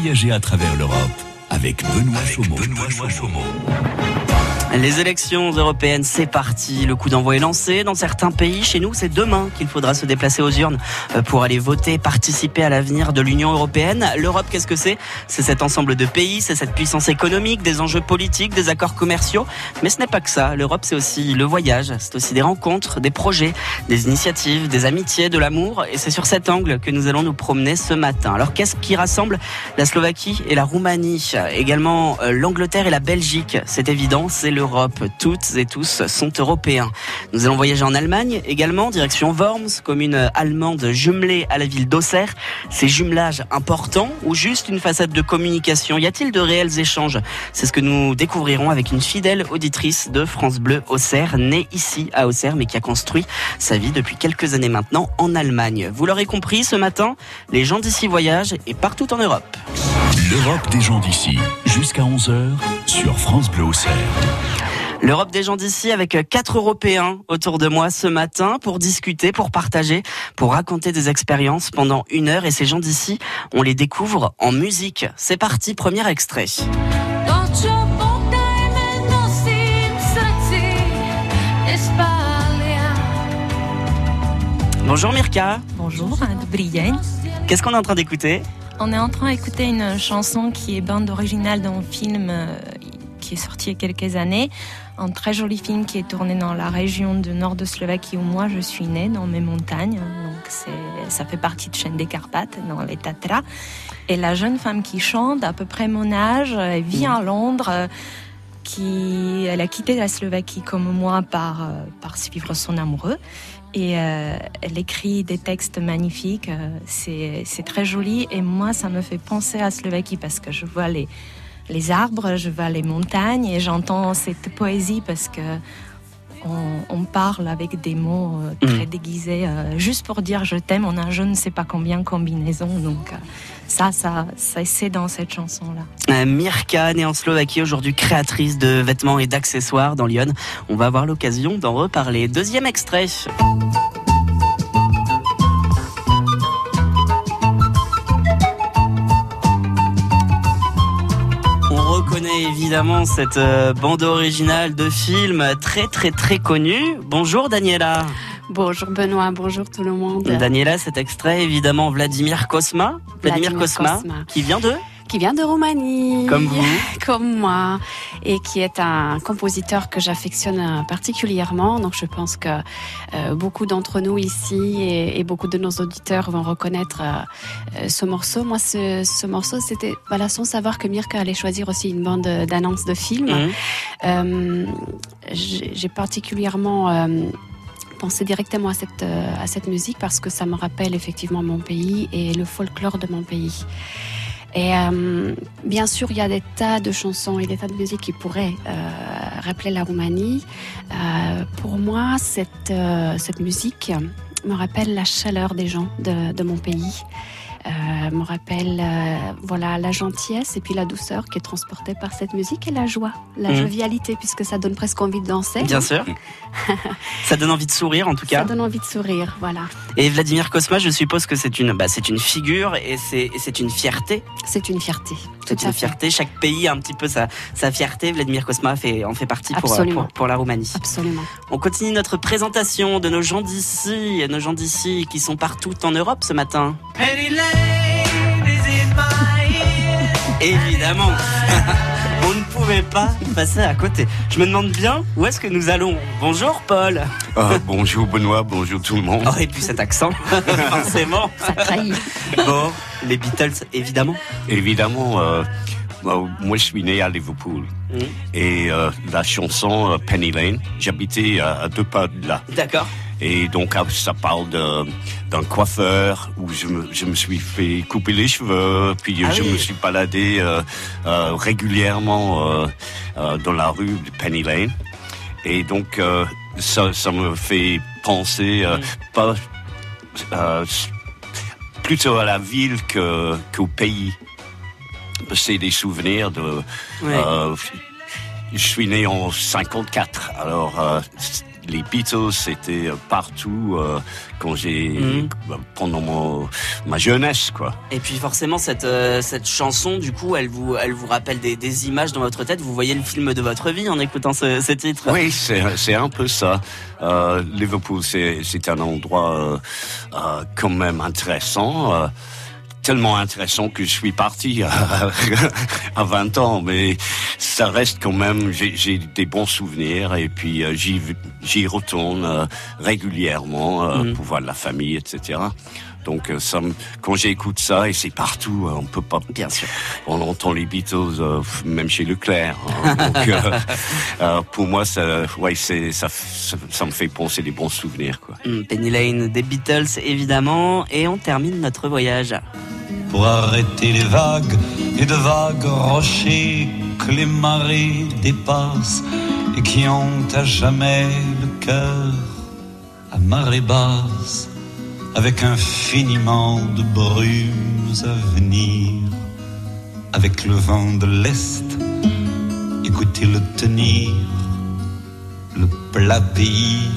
Voyager à travers l'Europe avec Benoît Chaumont. Les élections européennes, c'est parti. Le coup d'envoi est lancé. Dans certains pays, chez nous, c'est demain qu'il faudra se déplacer aux urnes euh, pour aller voter, participer à l'avenir de l'Union européenne. L'Europe, qu'est-ce que c'est? C'est cet ensemble de pays, c'est cette puissance économique, des enjeux politiques, des accords commerciaux. Mais ce n'est pas que ça. L'Europe, c'est aussi le voyage, c'est aussi des rencontres, des projets, des initiatives, des amitiés, de l'amour. Et c'est sur cet angle que nous allons nous promener ce matin. Alors, qu'est-ce qui rassemble la Slovaquie et la Roumanie? Également euh, l'Angleterre et la Belgique. C'est évident, c'est le Europe. Toutes et tous sont européens. Nous allons voyager en Allemagne également, direction Worms, commune allemande jumelée à la ville d'Auxerre. Ces jumelages importants ou juste une façade de communication? Y a-t-il de réels échanges? C'est ce que nous découvrirons avec une fidèle auditrice de France Bleu Auxerre, née ici à Auxerre, mais qui a construit sa vie depuis quelques années maintenant en Allemagne. Vous l'aurez compris, ce matin, les gens d'ici voyagent et partout en Europe. L'Europe des gens d'ici, jusqu'à 11h sur France Bleu Auxerre. L'Europe des gens d'ici avec quatre Européens autour de moi ce matin pour discuter, pour partager, pour raconter des expériences pendant une heure. Et ces gens d'ici, on les découvre en musique. C'est parti, premier extrait. Bonjour Mirka. Bonjour, Qu'est-ce qu'on est en train d'écouter? On est en train d'écouter une chanson qui est bande originale d'un film euh, qui est sorti il y a quelques années. Un très joli film qui est tourné dans la région du nord de Slovaquie où moi je suis née, dans mes montagnes. Donc ça fait partie de chaîne des Carpates, dans les Tatras. Et la jeune femme qui chante, à peu près mon âge, elle vit à Londres. Qui, elle a quitté la Slovaquie comme moi par, euh, par suivre son amoureux. Et euh, elle écrit des textes magnifiques, euh, c'est très joli. Et moi, ça me fait penser à Slovaquie parce que je vois les, les arbres, je vois les montagnes et j'entends cette poésie parce que on, parle avec des mots euh, très mm. déguisés, juste pour dire je t'aime. On a je ne sais pas combien combinaisons, donc ça, ça, ça c'est dans cette chanson-là. Mirka, née en Slovaquie, aujourd'hui créatrice de vêtements et d'accessoires dans Lyon. On va avoir l'occasion d'en reparler. Deuxième extrait. Évidemment cette euh, bande originale de film très très très connue. Bonjour Daniela. Bonjour Benoît, bonjour tout le monde. Daniela, cet extrait évidemment Vladimir Kosma. Vladimir, Kosma, qui vient de qui vient de Roumanie. Comme vous. Comme moi. Et qui est un compositeur que j'affectionne particulièrement. Donc je pense que euh, beaucoup d'entre nous ici et, beaucoup de nos auditeurs vont reconnaître euh, ce morceau. Moi, ce, ce morceau, c'était voilà, sans savoir que Mirka allait choisir aussi une bande d'annonces de films. Mhm. Euh, j'ai particulièrement pensé directement à cette, à cette musique parce que ça me rappelle effectivement mon pays et le folklore de mon pays. Et euh, bien sûr, il y a des tas de chansons et des tas de musiques qui pourraient euh, rappeler la Roumanie. Euh, pour moi, cette, euh, cette musique me rappelle la chaleur des gens de, de mon pays euh, me rappelle euh, voilà la gentillesse et puis la douceur qui est transportée par cette musique et la joie, la mmh. jovialité puisque ça donne presque envie de danser. Bien sûr. ça donne envie de sourire en tout cas. Ça donne envie de sourire, voilà. Et Vladimir Kosma, je suppose que c'est une bah, c'est une figure et c'est une fierté. C'est une fierté. C'est une fierté. Chaque pays a un petit peu sa, sa fierté. Vladimir Kosma fait, en fait partie pour, pour, pour, la Roumanie. Absolument. On continue notre présentation de nos gens d'ici, nos gens d'ici qui sont partout en Europe ce matin. Évidemment. On ne pouvait pas passer à côté. Je me demande bien où est-ce que nous allons. Bonjour Paul. Ah, bonjour Benoît, bonjour tout le monde. Oh, et puis cet accent, forcément. Ça trahit. Bon, les Beatles, évidemment. Évidemment. Euh, moi, je suis né à Liverpool. Mmh. Et euh, la chanson euh, Penny Lane, j'habitais à deux pas de là. D'accord. Et donc, ah, ça parle d'un coiffeur où je me, je me, suis fait couper les cheveux, puis ah je me suis baladé euh, euh, régulièrement euh, dans la rue de Penny Lane. Et donc, ça, ça me fait penser mm. pas plutôt à la ville que qu'au pays. C'est des souvenirs de. je suis né en 54, alors les Beatles, c'était euh, partout euh, quand j'ai Mhm. pendant mon, ma jeunesse, quoi. Et puis forcément cette euh, cette chanson du coup elle vous elle vous rappelle des, des images dans votre tête. Vous voyez le film de votre vie en écoutant ce, ce titre. Oui, c'est c'est un peu ça. Euh, Liverpool, c'est c'est un endroit quand même intéressant. Tellement intéressant que je suis parti à, à 20 ans, mais ça reste quand même, j'ai des bons souvenirs et puis euh, j'y retourne euh, régulièrement Mhm. pour voir la famille, etc. Donc euh, ça, me- quand j'écoute ça et c'est partout, euh, on peut pas Bien sûr. on entend les Beatles euh, même chez Leclerc. hein. Donc, euh, euh, pour moi, ça, ouais, c'est, ça, ça, ça me fait penser des bons souvenirs. Quoi. Hmm, Penny Lane des Beatles évidemment et on termine notre voyage. pour arrêter les vagues et de vagues rochers que les marées dépassent et qui ont à jamais le cœur à marée basse avec infiniment de brumes à venir. Avec le vent de l'Est écoutez-le tenir le plat pays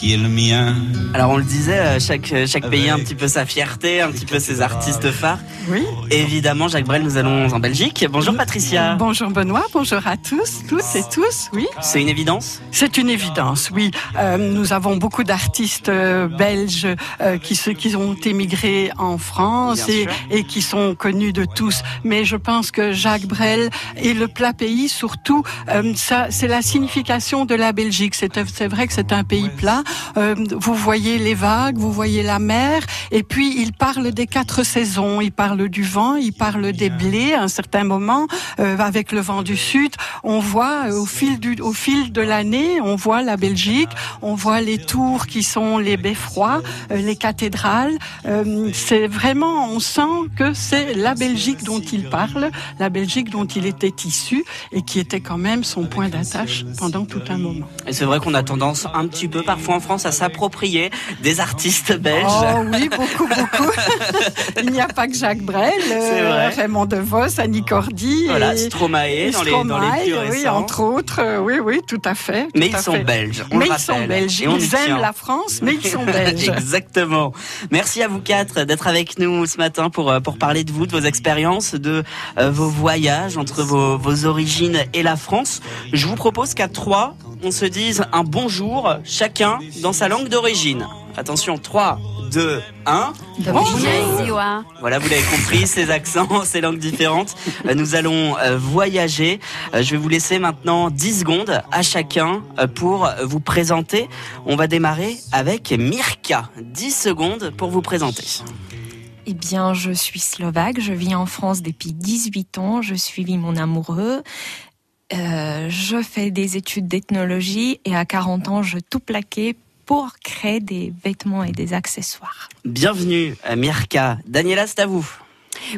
qui est le mien Alors on le disait, euh, chaque chaque pays a un petit peu sa fierté, un petit peu ses artistes phares. Oui. Évidemment, Jacques Brel, nous allons en Belgique. Bonjour Patricia. Bonjour Benoît, bonjour à tous, toutes et tous, oui. C'est une évidence C'est une évidence, oui. Euh, nous avons beaucoup d'artistes euh, belges euh, qui, se, qui ont émigré en France et, et qui sont connus de tous. Mais je pense que Jacques Brel et le plat pays, surtout, euh, ça, c'est la signification de la Belgique. C'est, c'est vrai que c'est un pays plat. Euh, vous voyez les vagues, vous voyez la mer, et puis il parle des quatre saisons. Il parle du vent, il parle des blés à un certain moment, euh, avec le vent du sud. On voit euh, au fil du, au fil de l'année, on voit la Belgique, on voit les tours qui sont les beffrois, euh, les cathédrales. Euh, c'est vraiment, on sent que c'est la Belgique dont il parle, la Belgique dont il était issu et qui était quand même son point d'attache pendant tout un moment. Et c'est vrai qu'on a tendance un petit peu parfois en France à s'approprier des artistes belges. Oh oui, beaucoup, beaucoup. Il n'y a pas que Jacques Brel, euh. Raymond DeVos, Annie Cordy. Voilà, et- Stromae dans les, dans les Stromae, plus oui, récents. entre autres. oui, oui, tout à fait. tout Mais ils sont fait. belges. on Mais le ils sont belges. Et on Ils aiment tient. la France, mais ils sont belges. Exactement. Merci à vous quatre d'être avec nous ce matin pour, euh, pour parler de vous, de vos expériences, de euh, vos voyages entre vos, vos origines et la France. Je vous propose qu'à trois, on se dise un bonjour chacun dans sa langue d'origine. Attention, 3, 2, 1. Bonjour. Voilà, vous l'avez compris, ces accents, ces langues différentes. Euh, Nous allons euh, voyager. Euh, Je vais vous laisser maintenant 10 secondes à chacun pour vous présenter. On va démarrer avec Mirka. 10 secondes pour vous présenter. Eh bien, je suis slovaque, je vis en France depuis 18 ans, je suivis mon amoureux. Euh, je fais des études d'ethnologie et à 40 ans, je tout plaqué pour créer des vêtements et des accessoires. Bienvenue, Mirka. Daniela, c'est à vous.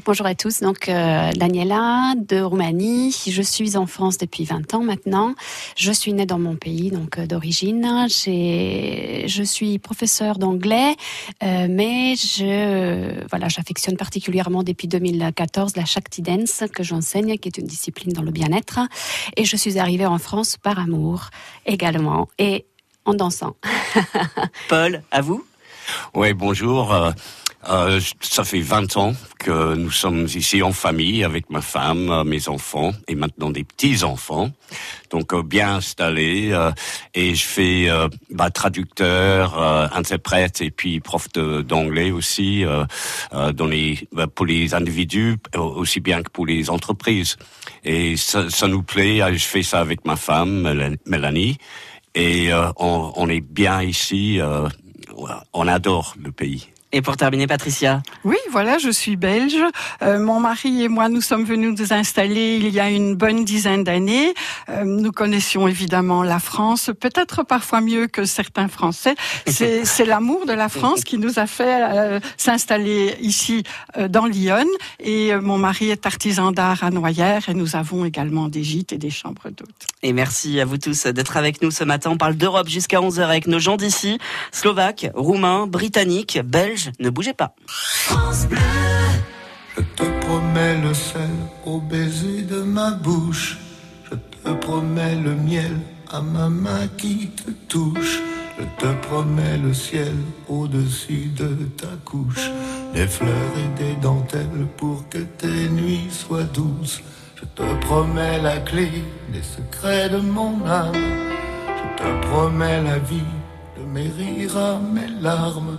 Bonjour à tous, donc euh, Daniela de Roumanie. Je suis en France depuis 20 ans maintenant. Je suis née dans mon pays donc euh, d'origine. Je suis professeure d'anglais, euh, mais je voilà, j'affectionne particulièrement depuis 2014 la Shakti Dance que j'enseigne, qui est une discipline dans le bien-être. Et je suis arrivée en France par amour également et en dansant. Paul, à vous? Oui, bonjour. Euh, ça fait 20 ans que nous sommes ici en famille avec ma femme, euh, mes enfants et maintenant des petits-enfants. Donc euh, bien installés euh, et je fais euh, bah, traducteur, interprète et puis prof d'anglais aussi dans les, bah, pour les individus aussi bien que pour les entreprises. Et ça, ça nous plaît. Je fais ça avec ma femme Mélan- Mélanie et on, on est bien ici. on adore le pays. Et pour terminer, Patricia. Oui, voilà, je suis belge. Euh, mon mari et moi, nous sommes venus nous installer il y a une bonne dizaine d'années. Euh, nous connaissions évidemment la France, peut-être parfois mieux que certains Français. C'est c'est l'amour de la France qui nous a fait euh, s'installer ici euh, dans Lyon. Et euh, mon mari est artisan d'art à Noyères et nous avons également des gîtes et des chambres d'hôtes. Et merci à vous tous d'être avec nous ce matin. On parle d'Europe jusqu'à 11h avec nos gens d'ici, slovaques, roumains, britanniques, belges. Ne bougez pas. Je te promets le sel au baiser de ma bouche. Je te promets le miel à ma main qui te touche. Je te promets le ciel au-dessus de ta couche, des fleurs et des dentelles pour que tes nuits soient douces. Je te promets la clé des secrets de mon âme. Je te promets la vie de mes rires à mes larmes.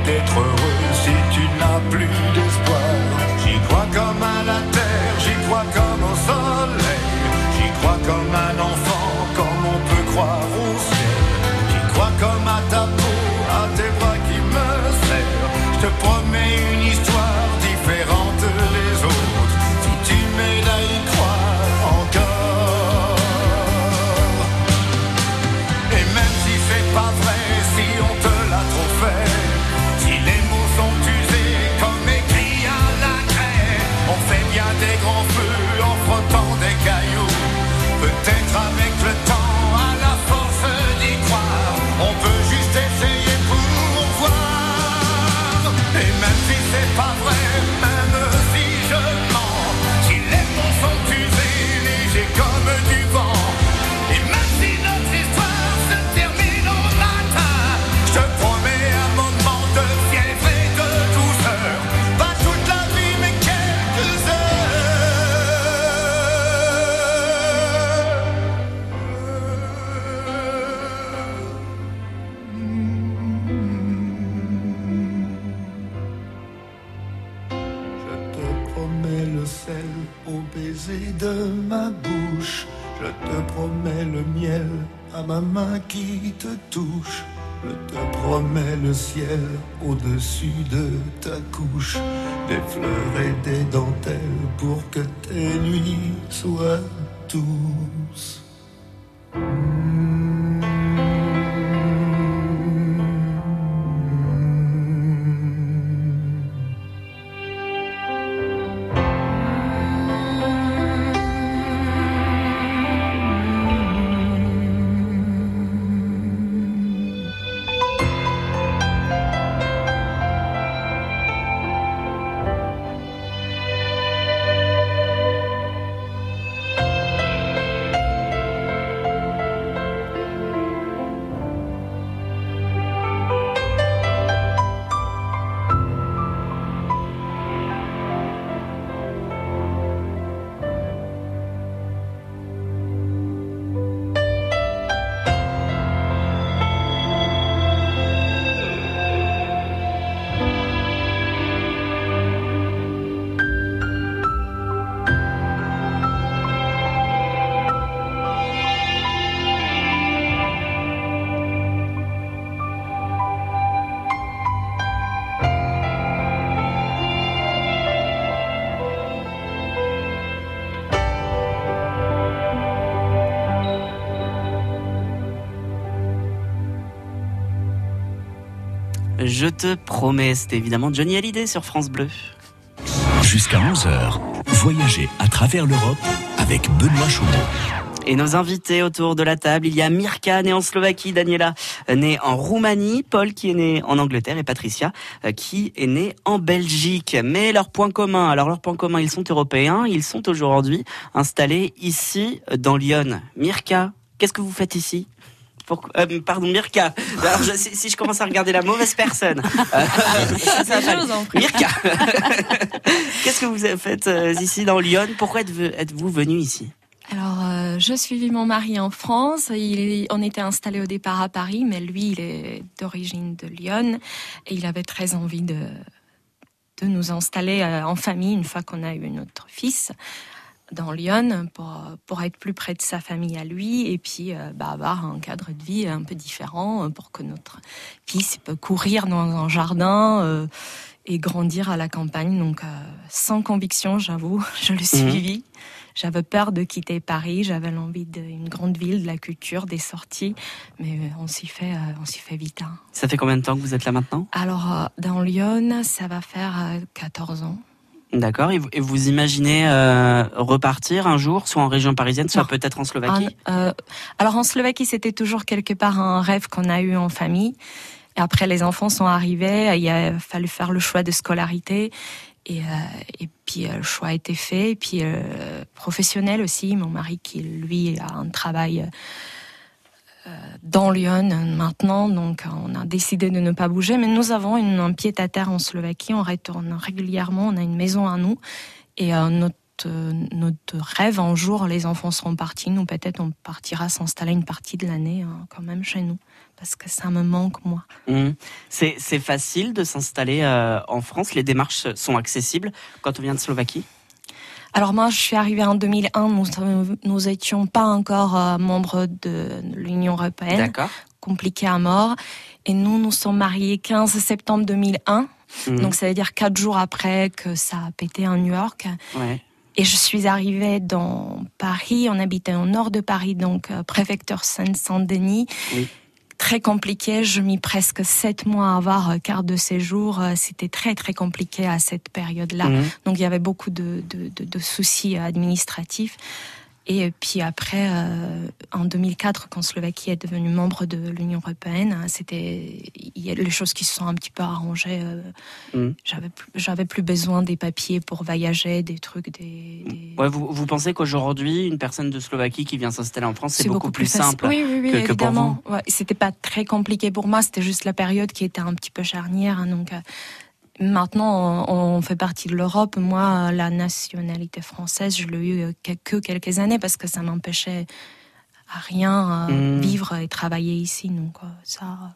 plus d'espoir. J'y crois comme à la terre, j'y crois comme au soleil. J'y crois comme un enfant, comme on peut croire au ciel. J'y crois comme à ta peau, à tes bras qui me serrent. Je te au-dessus de ta couche. Des fleurs et des dentelles pour que tes nuits soient douces. Je te promets, c'était évidemment Johnny Hallyday sur France Bleu. Jusqu'à 11h, voyagez à travers l'Europe avec Benoît Chaumont. Et nos invités autour de la table, il y a Mirka, née en Slovaquie, Daniela, née en Roumanie, Paul qui est né en Angleterre et Patricia euh, qui est née en Belgique. Mais leur point commun, alors leur point commun, ils sont européens, ils sont aujourd'hui installés ici dans Lyon. Mirka, qu'est-ce que vous faites ici? Euh, pardon, Mirka. Alors, je- si, si je commence à regarder la mauvaise personne. euh. Mirka, qu'est-ce que vous faites euh, ici dans Lyon? Pourquoi êtes-vous venu ici? Alors, euh, je suivis mon mari en France. Il, on était installé au départ à Paris, mais lui, il est d'origine de Lyon et il avait très envie de, de nous installer euh, en famille une fois qu'on a eu notre fils dans Lyon pour, pour être plus près de sa famille à lui et puis euh, bah, avoir un cadre de vie un peu différent pour que notre fils peut courir dans un jardin et grandir à la campagne. Donc sans conviction, j'avoue, je le Mhm. suivis. J'avais peur de quitter Paris, j'avais l'envie d'une grande ville, de la culture, des sorties, mais euh, on s'y fait, euh, on s'y fait vite. hein. Ça fait combien de temps que vous êtes là maintenant? Alors euh, dans Lyon, ça va faire euh, 14 ans. D'accord. Et vous, imaginez euh, repartir un jour, soit en région parisienne, soit peut-être en Slovaquie? Euh, alors en Slovaquie, c'était toujours quelque part un rêve qu'on a eu en famille. Et après, les enfants sont arrivés, il a fallu faire le choix de scolarité. Et, euh, et puis le choix a été fait. Et puis professionnel aussi, mon mari qui lui a un travail dans Lyon maintenant, donc euh, on a décidé de ne pas bouger. Mais nous avons un pied à terre en Slovaquie, on retourne régulièrement, on a une maison à nous. Et euh, notre, euh, notre rêve, un jour, les enfants seront partis, nous peut-être on partira s'installer une partie de l'année hein, quand même chez nous, parce que ça me manque moi. Mhm. C'est facile de s'installer euh, en France? Les démarches sont accessibles quand on vient de Slovaquie? Alors moi, je suis arrivée en 2001, nous nous étions pas encore euh, membres de l'Union européenne, D'accord. compliqué à mort, et nous nous sommes mariés 15 septembre 2001. Mhm. Donc ça veut dire quatre jours après que ça a pété à New York. Ouais. Et je suis arrivée dans Paris, on habitait au nord de Paris, donc euh, préfecture Seine-Saint-Denis. Oui. Très compliqué, je mis presque sept mois à avoir euh, carte de séjour. Euh, C'était très très compliqué à cette période-là. Mhm. Donc il y avait beaucoup de, de, de, de soucis administratifs. Et puis après, euh, en 2004, quand Slovaquie est devenue membre de l'Union européenne, hein, c'était il y a les choses qui se sont un petit peu arrangées. euh, Mhm. J'avais plus, j'avais plus besoin des papiers pour voyager, des trucs, des. des- Ouais, vous, vous pensez qu'aujourd'hui, une personne de Slovaquie qui vient s'installer en France, c'est beaucoup, plus facile. simple Oui, oui, oui, que, que pour évidemment. Ouais, c'était pas très compliqué pour moi. C'était juste la période qui était un petit peu charnière. hein, donc euh, maintenant, on, fait partie de l'Europe. Moi, la nationalité française, je l'ai eu euh, que, que quelques années parce que ça m'empêchait à rien euh, Mm. vivre et travailler ici. Donc ça. euh,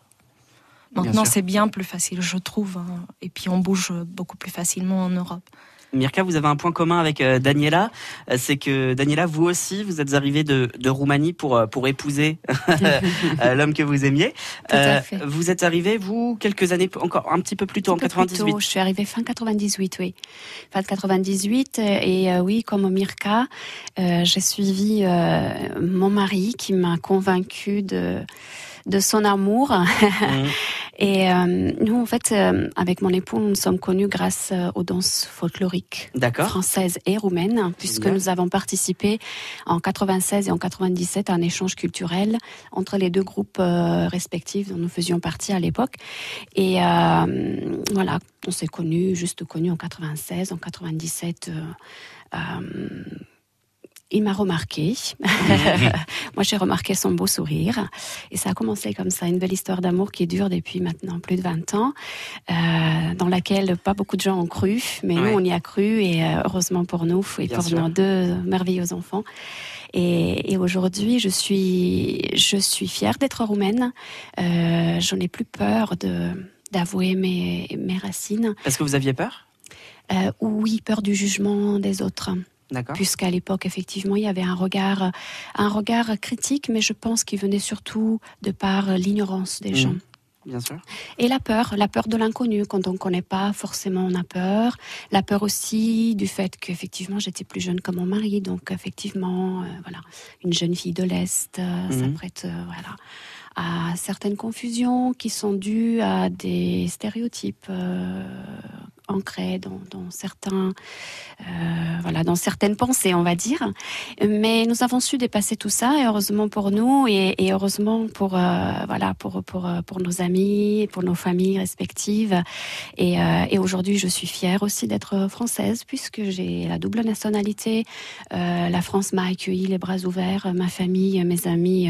Maintenant, c'est bien plus facile, je trouve. hein. Et puis, on bouge beaucoup plus facilement en Europe. Mirka, vous avez un point commun avec euh, Daniela, euh, c'est que Daniela, vous aussi, vous êtes arrivée de, de Roumanie pour euh, pour épouser l'homme que vous aimiez. Tout à fait. vous êtes arrivée, vous, quelques années, encore un petit peu plus tôt, en Un peu plus 98. tôt, Je suis arrivée fin 98, oui. Fin 98, et euh, oui, comme Mirka, euh, j'ai suivi euh, mon mari qui m'a convaincue de de son amour. Mhm. Et euh, nous, en fait, euh, avec mon époux, nous sommes connus grâce euh, aux danses folkloriques françaises et roumaines, puisque nous avons participé en 96 et en 97 à un échange culturel entre les deux groupes euh, respectifs dont nous faisions partie à l'époque. Et voilà, on s'est connus, juste connus en 96, en 97. Il m'a remarqué. Moi, j'ai remarqué son beau sourire. Et ça a commencé comme ça, une belle histoire d'amour qui dure depuis maintenant plus de 20 ans, euh, dans laquelle pas beaucoup de gens ont cru, mais Ouais. nous, on y a cru, et euh, heureusement pour nous, et Bien pour sûr. nos deux merveilleux enfants. Et, et aujourd'hui, je suis, je suis fière d'être roumaine. Euh, J'en ai plus peur de d'avouer mes, mes racines. Parce que vous aviez peur? Euh, oui, peur du jugement des autres. Puisqu'à l'époque effectivement il y avait un regard un regard critique mais je pense qu'il venait surtout de par l'ignorance des Mhm. gens Bien sûr. et la peur la peur de l'inconnu quand on ne connaît pas forcément on a peur la peur aussi du fait qu'effectivement j'étais plus jeune que mon mari donc effectivement euh, voilà une jeune fille de l'est euh, ça Mhm. prête euh, voilà à certaines confusions qui sont dues à des stéréotypes ancrés dans, certains euh, voilà dans certaines pensées on va dire. Mais nous avons su dépasser tout ça et heureusement pour nous et, heureusement pour euh, voilà pour pour euh, pour nos amis pour nos familles respectives. Et, aujourd'hui je suis fière aussi d'être française puisque j'ai la double nationalité. La France m'a accueilli les bras ouverts ma famille mes amis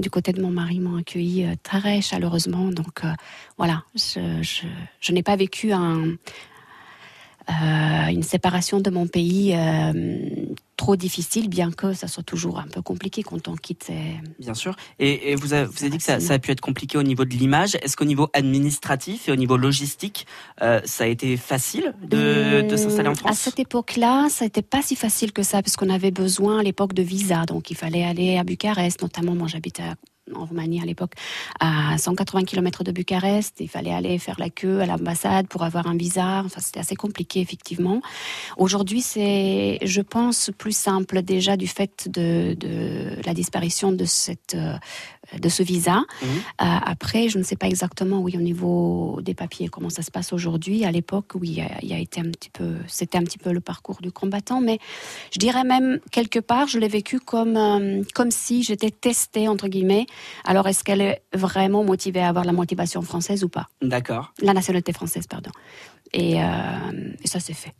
du côté de mon mari m'ont accueilli euh, très chaleureusement. Donc voilà je, je, je n'ai pas vécu un une séparation de mon pays trop difficile, bien que ça soit toujours un peu compliqué quand on quitte. Bien sûr. Et, vous, avez, vous avez dit que ça, a pu être compliqué au niveau de l'image. Est-ce qu'au niveau administratif et au niveau logistique, euh, ça a été facile de, de s'installer en France À cette époque-là, ça n'était pas si facile que ça, parce qu'on avait besoin à l'époque de visa. Donc il fallait aller à Bucarest, notamment moi j'habitais à en Roumanie à l'époque, à 180 km de Bucarest. Il fallait aller faire la queue à l'ambassade pour avoir un visa. Enfin, c'était assez compliqué, effectivement. Aujourd'hui, c'est, je pense, plus simple déjà du fait de, la disparition de cette euh, de ce visa. Mhm. Euh, après, je ne sais pas exactement, oui, au niveau des papiers, comment ça se passe aujourd'hui. À l'époque, oui, il y a été un petit peu, c'était un petit peu le parcours du combattant, mais je dirais même quelque part, je l'ai vécu comme euh, comme si j'étais testée entre guillemets. Alors, est-ce qu'elle est vraiment motivée à avoir la motivation française ou pas? D'accord. La nationalité française, pardon. et euh, ça s'est fait.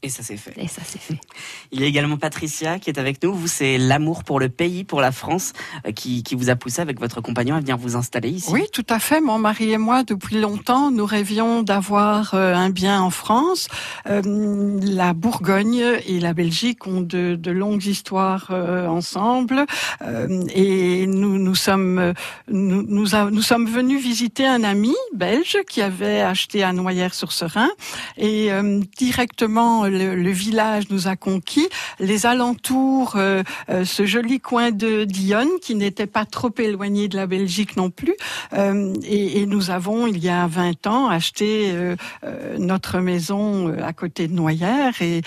Et ça s'est fait. Et ça s'est fait. Il y a également Patricia qui est avec nous. Vous, c'est l'amour pour le pays, pour la France, euh, qui, qui, vous a poussé avec votre compagnon à venir vous installer ici. Oui, tout à fait. Mon mari et moi, depuis longtemps, nous rêvions d'avoir euh, un bien en France. Euh, la Bourgogne et la Belgique ont de, de longues histoires ensemble, et nous nous sommes nous nous, nous, sommes venus visiter un ami belge qui avait acheté à Noyères-sur-Serein, et directement le, village nous a conquis, les alentours, euh, euh, ce joli coin de Dionne qui n'était pas trop éloigné de la Belgique non plus. Euh, et, nous avons, il y a 20 ans, acheté notre maison à côté de Noyères et,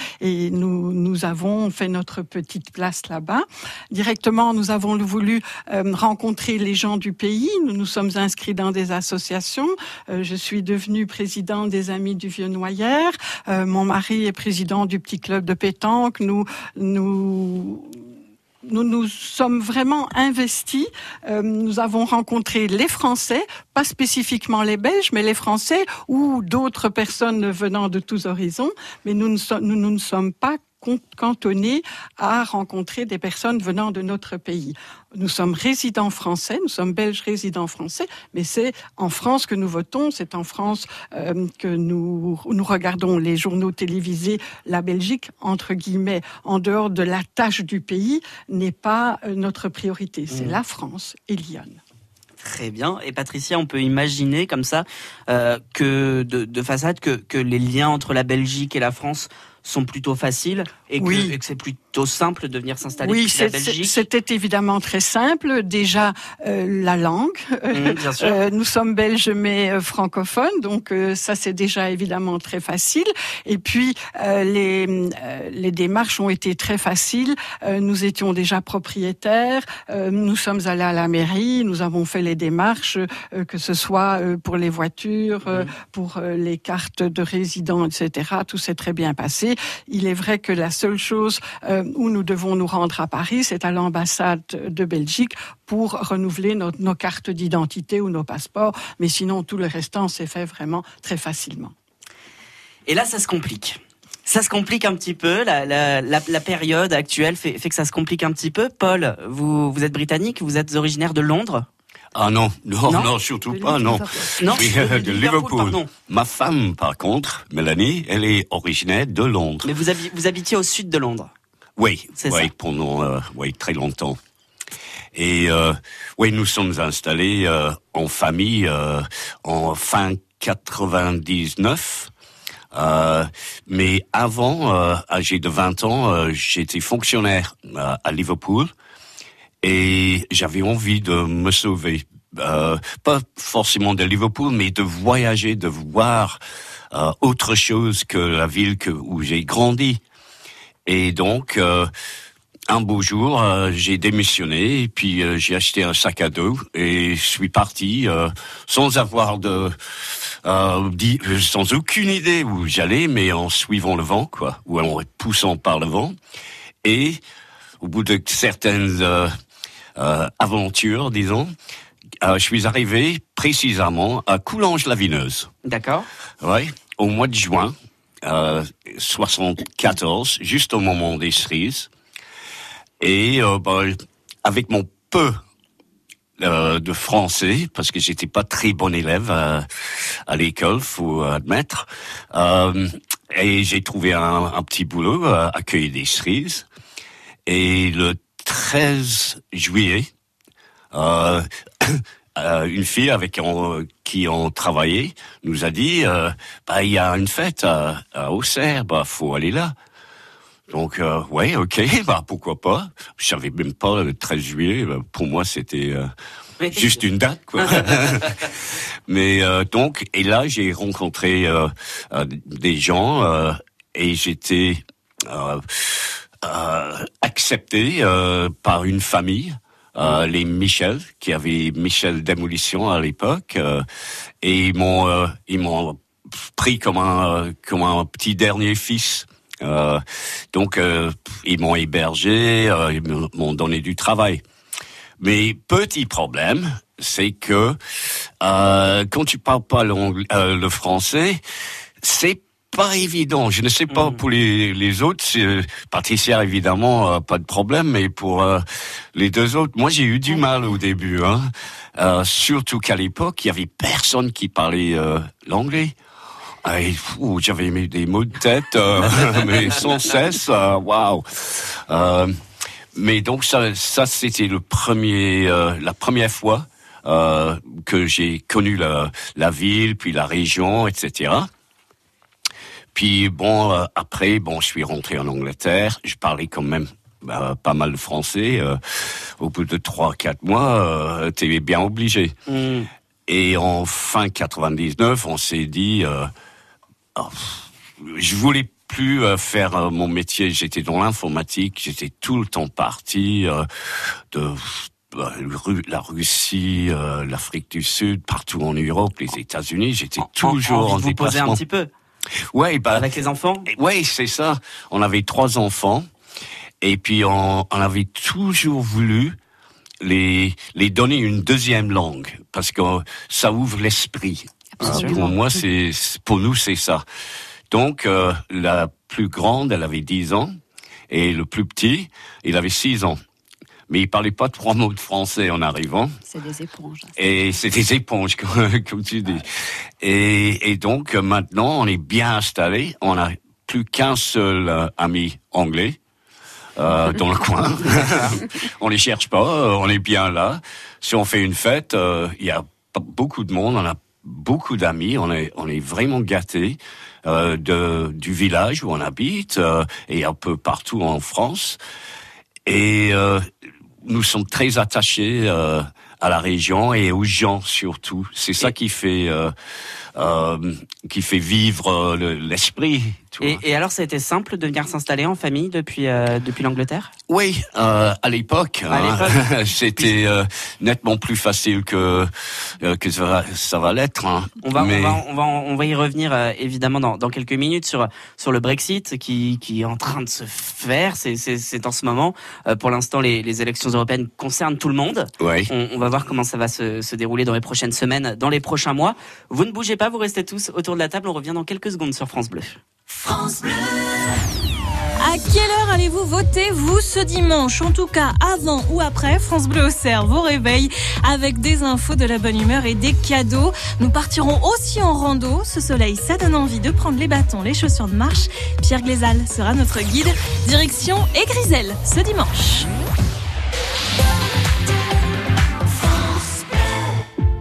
nous avons fait notre petite place là-bas. Directement, nous avons voulu rencontrer les gens du pays. Nous nous sommes inscrits dans des associations. je suis devenue présidente des Amis du Vieux Noyères. mon mari est président président du petit club de pétanque. Nous, nous, nous nous sommes vraiment investis. Euh, nous avons rencontré les Français, pas spécifiquement les Belges, mais les Français ou d'autres personnes venant de tous horizons. Mais nous ne, nous, nous ne sommes pas cantonnés à rencontrer des personnes venant de notre pays. Nous sommes résidents français, nous sommes belges résidents français, mais c'est en France que nous votons, c'est en France euh, que nous, nous regardons les journaux télévisés. La Belgique, entre guillemets, en dehors de la tâche du pays, n'est pas euh, notre priorité. C'est mmh. la France et Lyon. Très bien. Et Patricia, on peut imaginer comme ça euh, que de, de façade que, que les liens entre la Belgique et la France sont plutôt faciles et que, que c'est plutôt simple de venir s'installer oui, la Belgique. C'était évidemment très simple. Déjà euh, la langue. Mmh, bien sûr. Euh, nous sommes belges mais euh, francophones, donc ça c'est déjà évidemment très facile. Et puis les les démarches ont été très faciles. nous étions déjà propriétaires. nous sommes allés à la mairie. Nous avons fait les démarches, que ce soit pour les voitures, mmh. pour les cartes de résidents, etc. Tout s'est très bien passé. Il est vrai que la seule chose euh, où nous devons nous rendre à Paris, c'est à l'ambassade de Belgique pour renouveler nos, cartes d'identité ou nos passeports. Mais sinon, tout le restant s'est fait vraiment très facilement. Et là, ça se complique. Ça se complique un petit peu. La, période actuelle fait, que ça se complique un petit peu. Paul, vous, vous êtes britannique, vous êtes originaire de Londres ah non, non, non, surtout pas, non. Non, de, Liverpool. Ma femme, par contre, Mélanie, elle est originaire de Londres. Mais vous, vous habitiez au sud de Londres Oui, oui, pendant euh, oui, très longtemps. Et euh, oui, nous sommes installés euh, en famille euh, en fin 99. Euh, mais avant, euh, âgé de 20 ans, j'étais fonctionnaire à Liverpool et j'avais envie de me sauver. Euh, pas forcément de Liverpool, mais de voyager, de voir euh, autre chose que la ville que, où j'ai grandi. Et donc, euh, un beau jour, euh, j'ai démissionné et puis euh, j'ai acheté un sac à dos et je suis parti sans avoir de, sans aucune idée où j'allais, mais en suivant le vent, quoi, ou en poussant par le vent. Et au bout de certaines euh, aventure, disons, euh, je suis arrivé précisément à Coulanges-la-Vineuse. D'accord. Oui, au mois de juin euh, 74, juste au moment des cerises. Et euh, bah, avec mon peu euh, de français parce que j'étais pas très bon élève à, à l'école, faut admettre. Et j'ai trouvé un, un, petit boulot à accueillir des cerises. Et le 13 juillet, euh, euh, une fille avec qui on travaillait nous a dit euh, bah il y a une fête à, à Auxerre, bah faut aller là. Donc euh, ouais, ok, bah pourquoi pas. Je savais même pas le 13 juillet. Bah, pour moi, c'était euh, juste une date, quoi. Mais euh, donc et là, j'ai rencontré des gens et j'étais accepté par une famille. Euh, les Michel, qui avaient Michel Démolition à l'époque, euh, et ils m'ont euh, ils m'ont pris comme un comme un petit dernier fils. Euh, donc ils m'ont hébergé, ils m'ont donné du travail. Mais petit problème, c'est que quand tu parles pas le français, c'est pas évident. Je ne sais pas mmh. pour les, les autres. Euh, Patricia, évidemment, euh, pas de problème, mais pour euh, les deux autres, moi j'ai eu du mal au début. Hein. Euh, surtout qu'à l'époque, il y avait personne qui parlait euh, l'anglais. J'avais mis des mots de tête, mais sans cesse. Waouh. mais donc ça, ça c'était le premier, la première fois que j'ai connu la, la ville, puis la région, etc. Puis bon, euh, après, bon, je suis rentré en Angleterre. Je parlais quand même euh, pas mal de français. Euh, au bout de trois, quatre mois, euh, t'es bien obligé. Mm. Et en fin 99, on s'est dit, oh, je voulais plus faire mon métier. J'étais dans l'informatique. J'étais tout le temps parti de la Russie, l'Afrique du Sud, partout en Europe, les États-Unis. J'étais toujours en, en déplacement. Vous un petit peu. Ouais, bah, avec les enfants? Ouais, c'est ça. On avait trois enfants et puis on, on avait toujours voulu les les donner une deuxième langue parce que ça ouvre l'esprit. Pour moi, c'est pour nous c'est ça. Donc euh, la plus grande, elle avait 10 ans et le plus petit, il avait 6 ans mais il parlait pas trois mots de français en arrivant. C'est des éponges. Et c'est des éponges, comme, tu dis. Et, et, donc maintenant, on est bien installé. On n'a plus qu'un seul euh, ami anglais. Euh, dans le coin. on les cherche pas, euh, on est bien là. Si on fait une fête, euh, il y a beaucoup de monde, on a beaucoup d'amis, on est on est vraiment gâtés euh, de du village où on habite euh, et un peu partout en France. Et nous sommes très attachés euh, à la région et aux gens surtout. C'est ça qui fait euh, euh, qui fait vivre l'esprit. Et, et, alors, ça a été simple de venir s'installer en famille depuis euh, depuis l'Angleterre? Oui, euh, à l'époque, hein, c'était euh, nettement plus facile que euh, que ça va, ça va l'être. Hein. On va, Mais... on va on va on va y revenir euh, évidemment dans, dans quelques minutes sur sur le Brexit qui qui est en train de se faire. C'est c'est en ce moment. pour l'instant, les, les élections européennes concernent tout le monde. Oui. On, on va voir comment ça va se, dérouler dans les prochaines semaines, dans les prochains mois. Vous ne bougez pas, vous restez tous autour de la table. On revient dans quelques secondes sur France Bleu. France Bleu. À quelle heure allez-vous voter, vous, ce dimanche? En tout cas, avant ou après, France Bleu Auxerre vous réveille avec des infos, de la bonne humeur et des cadeaux. Nous partirons aussi en rando. Ce soleil, ça donne envie de prendre les bâtons, les chaussures de marche. Pierre Glézal sera notre guide. Direction et Griselle ce dimanche.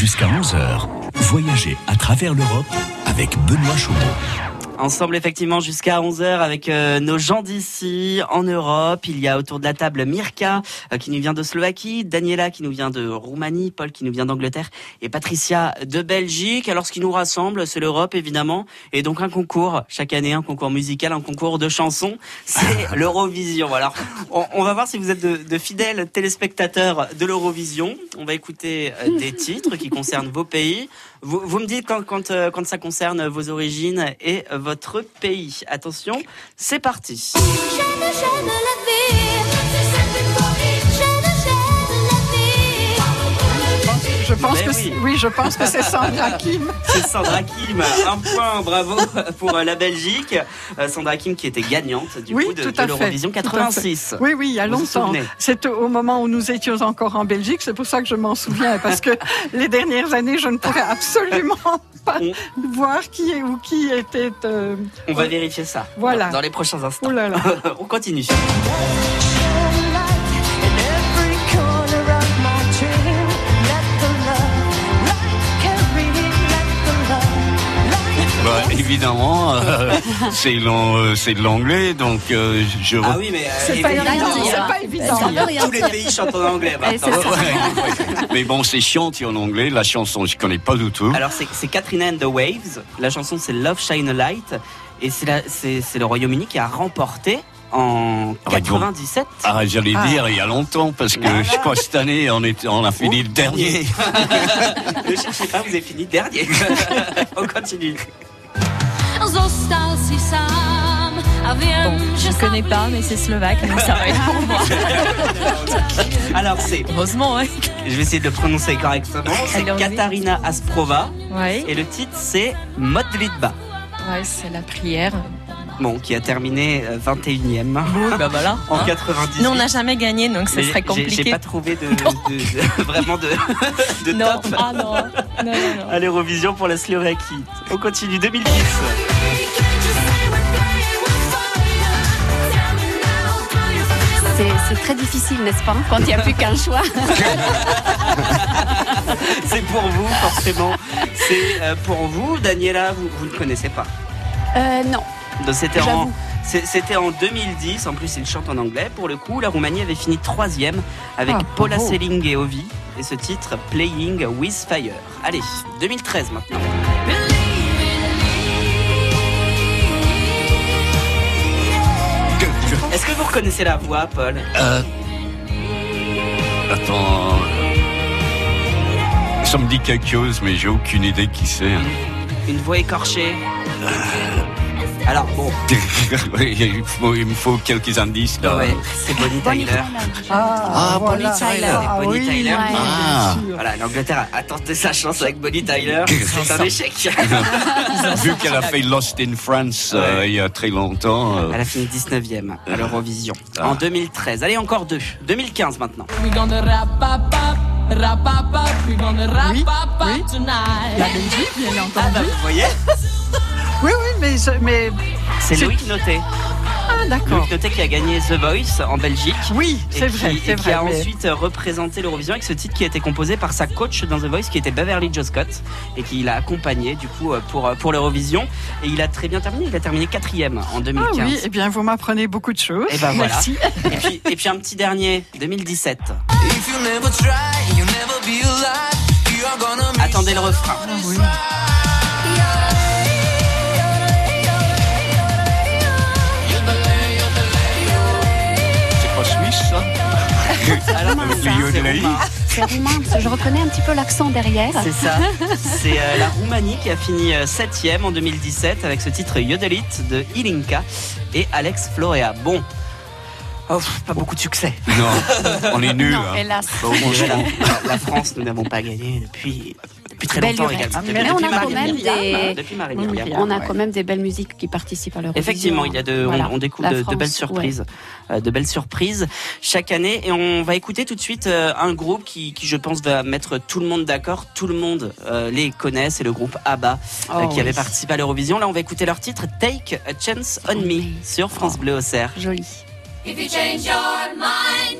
Jusqu'à 11h, voyagez à travers l'Europe avec Benoît Chaumont. Ensemble effectivement jusqu'à 11h avec euh, nos gens d'ici en Europe. Il y a autour de la table Mirka euh, qui nous vient de Slovaquie, Daniela qui nous vient de Roumanie, Paul qui nous vient d'Angleterre et Patricia de Belgique. Alors ce qui nous rassemble, c'est l'Europe évidemment et donc un concours chaque année, un concours musical, un concours de chansons, c'est l'Eurovision. Alors on, on, va voir si vous êtes de, de fidèles téléspectateurs de l'Eurovision. On va écouter euh, des titres qui concernent vos pays. Vous, me dites euh, quand ça concerne vos origines et votre pays. Attention, c'est parti. Je pense que oui. oui. je pense que c'est Sandra Kim. C'est Sandra Kim. Un point, bravo pour la Belgique. Euh, Sandra Kim qui était gagnante du oui, coup de, de l'Eurovision 86. Oui, oui, il y a longtemps. C'est au moment où nous étions encore en Belgique. C'est pour ça que je m'en souviens parce que les dernières années, je ne pourrais absolument pas On... voir qui est ou qui était. Euh... On va vérifier ça. Voilà. Dans les prochains instants. Là là. On continue. Bah, évidemment, euh, c'est de l'anglais, donc euh, je. Ah oui, mais c'est pas, pas, évident. Tous les pays chantent en anglais. mais bon, c'est chanté en anglais. La chanson, je connais pas du tout. Alors c'est Katrina and the Waves. La chanson c'est Love Shine a Light, et c'est le Royaume-Uni qui a remporté en 97. Ah, j'allais ah. dire il y a longtemps parce que ah. je crois que cette année on, est, on a fini oh, le dernier. ne cherchez pas, vous avez fini le dernier. on continue. Bon, je connais pas, mais c'est slovaque, donc ça va être pour moi. Alors c'est. Heureusement, ouais. Je vais essayer de le prononcer correctement. C'est Katarina Asprova. Ouais. Et le titre c'est Modlitba. Ouais, c'est la prière. Bon, qui a terminé 21e oui, bah voilà, en hein. 90. Nous, on n'a jamais gagné, donc ce serait compliqué. J'ai pas trouvé de, de, de vraiment de, de non. top ah, non. Non, non, non. à l'Eurovision pour la Slovaquie. On continue 2010. C'est très difficile, n'est-ce pas, quand il n'y a plus qu'un choix C'est pour vous, forcément. C'est euh, pour vous. Daniela, vous, vous ne connaissez pas euh, Non. C'était en, c'était en 2010. En plus, il chante en anglais. Pour le coup, la Roumanie avait fini troisième avec ah, Paula. Selling et Ovi. Et ce titre, Playing with Fire. Allez, 2013 maintenant. Vous reconnaissez la voix, Paul euh... Attends. Ça me dit quelque chose, mais j'ai aucune idée qui c'est. Une voix écorchée. Alors bon. il, faut, il me faut quelques indices là. Ouais, c'est Bonnie Tyler. Ah, ah Bonnie Tyler. Ah, Bonnie oui, Tyler. Ouais, ah. Voilà, l'Angleterre a tenté sa chance avec Bonnie Tyler. C'est un échec. Vu qu'elle a fait Lost in France ouais. euh, il y a très longtemps. Euh... Elle a fini 19e à l'Eurovision ah. en 2013. Allez, encore deux. 2015 maintenant. Oui, oui. La Belgique, bien entendu. Ah bah, vous voyez Mais. c'est Loïc Noté. Ah, d'accord. Loïc Noté qui a gagné The Voice en Belgique. Oui, c'est vrai. Qui, et vrai, qui a mais... ensuite représenté l'Eurovision avec ce titre qui a été composé par sa coach dans The Voice qui était Beverly Joe Scott et qui l'a accompagné du coup pour, pour l'Eurovision. Et il a très bien terminé. Il a terminé quatrième en 2015. Ah oui, et eh bien vous m'apprenez beaucoup de choses. Et ben voilà. Merci. Et puis, et puis un petit dernier, 2017. Attendez le refrain. Ah, oui. Alors, c'est roumain, je reconnais un petit peu l'accent derrière. C'est ça. C'est euh, la Roumanie qui a fini 7ème en 2017 avec ce titre Yodelit de Ilinka et Alex Florea. Bon. Oh, pas beaucoup de succès. Non, on est nuls. Hein. Hélas. Bon, la, la France, nous n'avons pas gagné depuis depuis très Belle longtemps également. Mais depuis on a quand même Myriam, des, depuis Marie oui, Myriam. on a quand même des belles musiques qui participent à l'Eurovision. Effectivement, il y a de, Voilà. on, on découvre de, belles surprises, euh, de belles surprises chaque année, et on va écouter tout de suite euh, un groupe qui, qui, je pense, va mettre tout le monde d'accord. Tout le monde euh, les connaît, c'est le groupe ABBA euh, Oh, qui oui. avait participé à l'Eurovision. Là, on va écouter leur titre Take a Chance on Me sur France Bleu Auxerre. Joli. If you change your mind,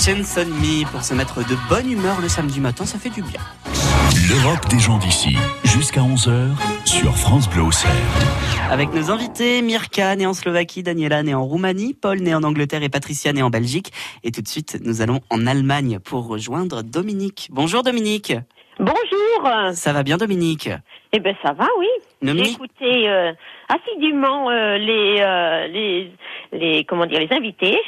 Take a chance on me pour se mettre de bonne humeur le samedi matin, ça fait du bien. L'Europe des gens d'ici, jusqu'à 11h sur France Bleu Auxerre. Avec nos invités, Mirka, née en Slovaquie, Daniela, née en Roumanie, Paul, né en Angleterre et Patricia, née en Belgique. Et tout de suite, nous allons en Allemagne pour rejoindre Dominique. Bonjour Dominique. Bonjour. Ça va bien Dominique? Eh ben ça va, oui. J'ai écouté euh, assidûment euh, les, euh, les les comment dire les invités.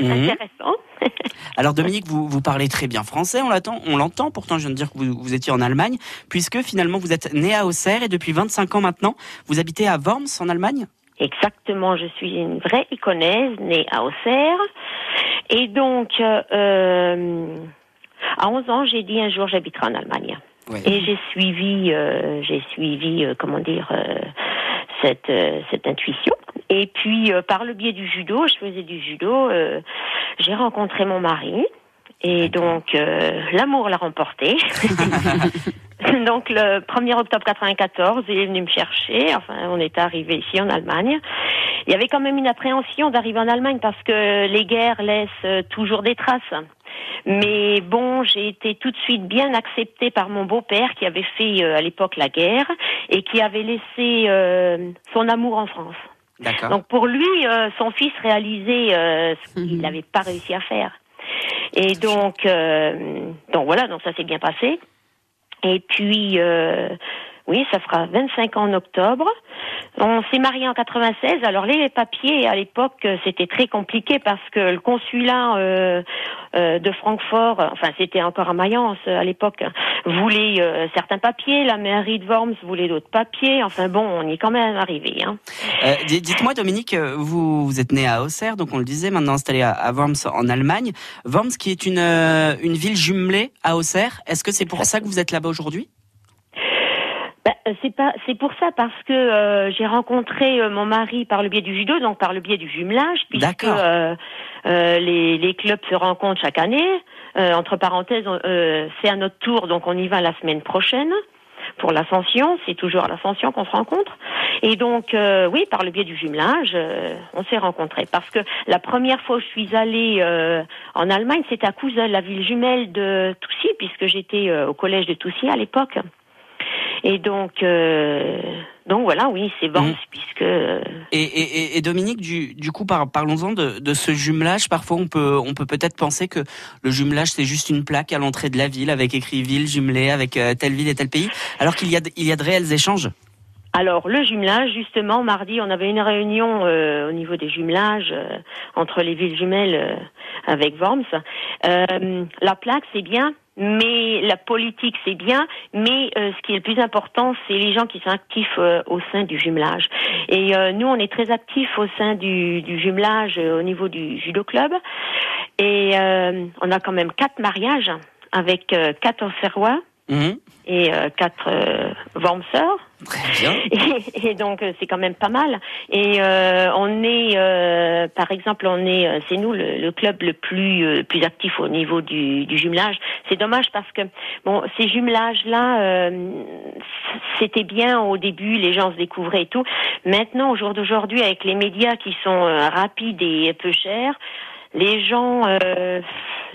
Mhm. Intéressant. Alors Dominique, vous, vous parlez très bien français, on l'attend, on l'entend. Pourtant, je viens de dire que vous, vous étiez en Allemagne, puisque finalement vous êtes né à Auxerre et depuis 25 ans maintenant, vous habitez à Worms en Allemagne? Exactement, je suis une vraie iconaise née à Auxerre. Et donc, euh, euh, à 11 ans, j'ai dit un jour j'habiterai en Allemagne. Et j'ai suivi, euh, j'ai suivi, euh, comment dire, euh, cette, euh, cette intuition. Et puis, euh, par le biais du judo, je faisais du judo, euh, j'ai rencontré mon mari. Et donc, euh, l'amour l'a remporté. donc, le 1er octobre 94, il est venu me chercher. Enfin, on est arrivé ici en Allemagne. Il y avait quand même une appréhension d'arriver en Allemagne parce que les guerres laissent toujours des traces. Mais bon, j'ai été tout de suite bien acceptée par mon beau-père qui avait fait euh, à l'époque la guerre et qui avait laissé euh, son amour en France. Donc pour lui, euh, son fils réalisait ce qu'il n'avait pas réussi à faire. Et donc, donc voilà, donc ça s'est bien passé. Et puis, oui, ça fera 25 ans en octobre. On s'est marié en 96. Alors les papiers à l'époque, euh, c'était très compliqué parce que le consulat euh, euh, de Francfort, enfin c'était encore à Mayence à l'époque, voulait euh, certains papiers. La mairie de Worms voulait d'autres papiers. Enfin bon, on y est quand même arrivé. Hein. Di- Dites-moi, Dominique, vous, êtes né à Auxerre, donc on le disait, maintenant installé à, à Worms en Allemagne. Worms qui est une, une ville jumelée à Auxerre. Est-ce que c'est pour ça que vous êtes là-bas aujourd'hui? Ben, euh, c'est pas, c'est pour ça parce que euh, j'ai rencontré euh, mon mari par le biais du judo, donc par le biais du jumelage, puisque euh, euh, les, les clubs se rencontrent chaque année. Euh, entre parenthèses, euh, c'est à notre tour, donc on y va la semaine prochaine pour l'ascension. C'est toujours à l'ascension qu'on se rencontre. Et donc, euh, oui, par le biais du jumelage, euh, on s'est rencontrés. Parce que la première fois où je suis allée euh, en Allemagne, c'était à Couzel, la ville jumelle de Toussy, puisque j'étais euh, au collège de Toussy à l'époque. Et donc, euh, donc voilà, oui, c'est Worms, Mhm. puisque euh, et, et, et- et Dominique, du, du coup, par, parlons-en de, de ce jumelage. Parfois, on peut, on peut peut-être penser que le jumelage, c'est juste une plaque à l'entrée de la ville avec écrit ville jumelée avec euh, telle ville et tel pays, alors qu'il y a, il y a de réels échanges. Alors le jumelage, justement, mardi, on avait une réunion euh, au niveau des jumelages euh, entre les villes jumelles euh, avec Worms. Euh, la plaque, c'est bien, mais la politique, c'est bien, mais euh, ce qui est le plus important, c'est les gens qui sont actifs euh, au sein du jumelage. Et euh, nous, on est très actifs au sein du, du jumelage euh, au niveau du judo club. Et euh, on a quand même quatre mariages avec euh, quatre Auxerrois Mhm. et euh, quatre euh, Wormsers. Très bien. Et, et donc euh, c'est quand même pas mal. Et euh, on est, euh, par exemple, on est, euh, c'est nous le, le club le plus euh, plus actif au niveau du, du jumelage. C'est dommage parce que bon, ces jumelages là, c'était bien au début, les gens se découvraient et tout. Maintenant, au jour d'aujourd'hui, avec les médias qui sont euh, rapides et peu chers, les gens euh,